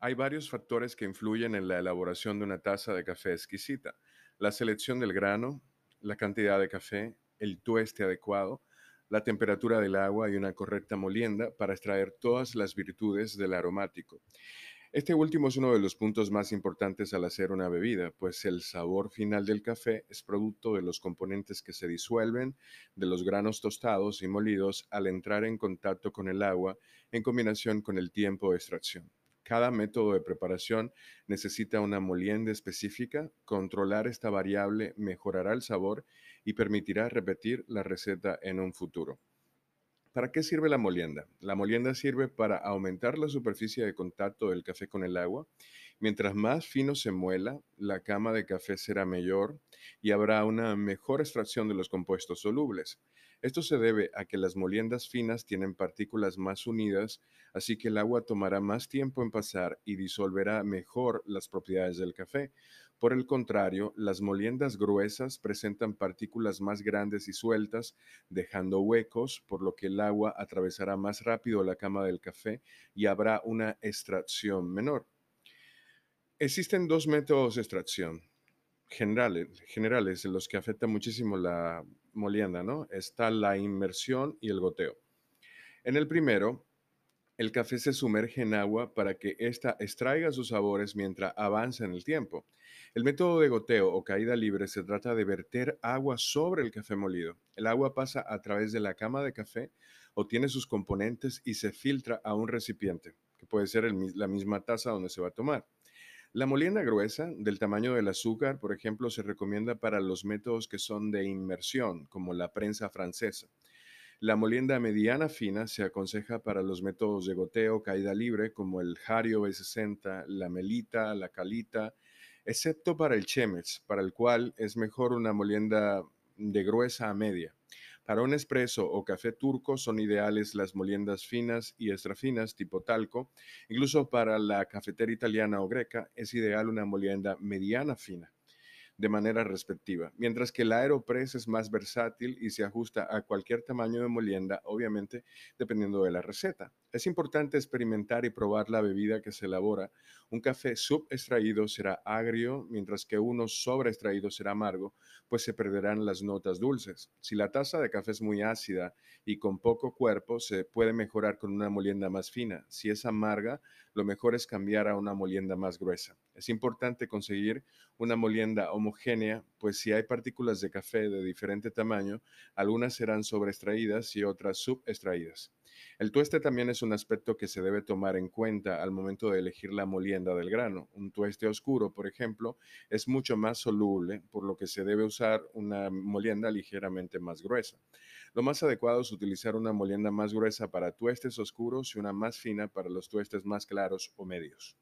Hay varios factores que influyen en la elaboración de una taza de café exquisita. La selección del grano, la cantidad de café, el tueste adecuado, la temperatura del agua y una correcta molienda para extraer todas las virtudes del aromático. Este último es uno de los puntos más importantes al hacer una bebida, pues el sabor final del café es producto de los componentes que se disuelven de los granos tostados y molidos al entrar en contacto con el agua en combinación con el tiempo de extracción. Cada método de preparación necesita una molienda específica. Controlar esta variable mejorará el sabor y permitirá repetir la receta en un futuro. ¿Para qué sirve la molienda? La molienda sirve para aumentar la superficie de contacto del café con el agua. Mientras más fino se muela, la cama de café será mayor y habrá una mejor extracción de los compuestos solubles. Esto se debe a que las moliendas finas tienen partículas más unidas, así que el agua tomará más tiempo en pasar y disolverá mejor las propiedades del café. Por el contrario, las moliendas gruesas presentan partículas más grandes y sueltas, dejando huecos, por lo que el agua atravesará más rápido la cama del café y habrá una extracción menor. Existen dos métodos de extracción generales, generales en los que afecta muchísimo la molienda, ¿no? Está la inmersión y el goteo. En el primero, el café se sumerge en agua para que ésta extraiga sus sabores mientras avanza en el tiempo. El método de goteo o caída libre se trata de verter agua sobre el café molido. El agua pasa a través de la cama de café, obtiene sus componentes y se filtra a un recipiente, que puede ser la misma taza donde se va a tomar. La molienda gruesa, del tamaño del azúcar, por ejemplo, se recomienda para los métodos que son de inmersión, como la prensa francesa. La molienda mediana fina se aconseja para los métodos de goteo caída libre, como el Hario B60, la melita, la calita, excepto para el Chemex, para el cual es mejor una molienda de gruesa a media. Para un espresso o café turco son ideales las moliendas finas y extra finas tipo talco. Incluso para la cafetera italiana o greca es ideal una molienda mediana fina de manera respectiva, mientras que el Aeropress es más versátil y se ajusta a cualquier tamaño de molienda, obviamente dependiendo de la receta. Es importante experimentar y probar la bebida que se elabora. Un café subextraído será agrio, mientras que uno sobreextraído será amargo, pues se perderán las notas dulces. Si la taza de café es muy ácida y con poco cuerpo, se puede mejorar con una molienda más fina. Si es amarga, lo mejor es cambiar a una molienda más gruesa. Es importante conseguir una molienda homogénea, pues si hay partículas de café de diferente tamaño, algunas serán sobreextraídas y otras subextraídas. El tueste también es un aspecto que se debe tomar en cuenta al momento de elegir la molienda del grano. Un tueste oscuro, por ejemplo, es mucho más soluble, por lo que se debe usar una molienda ligeramente más gruesa. Lo más adecuado es utilizar una molienda más gruesa para tuestes oscuros y una más fina para los tuestes más claros o medios.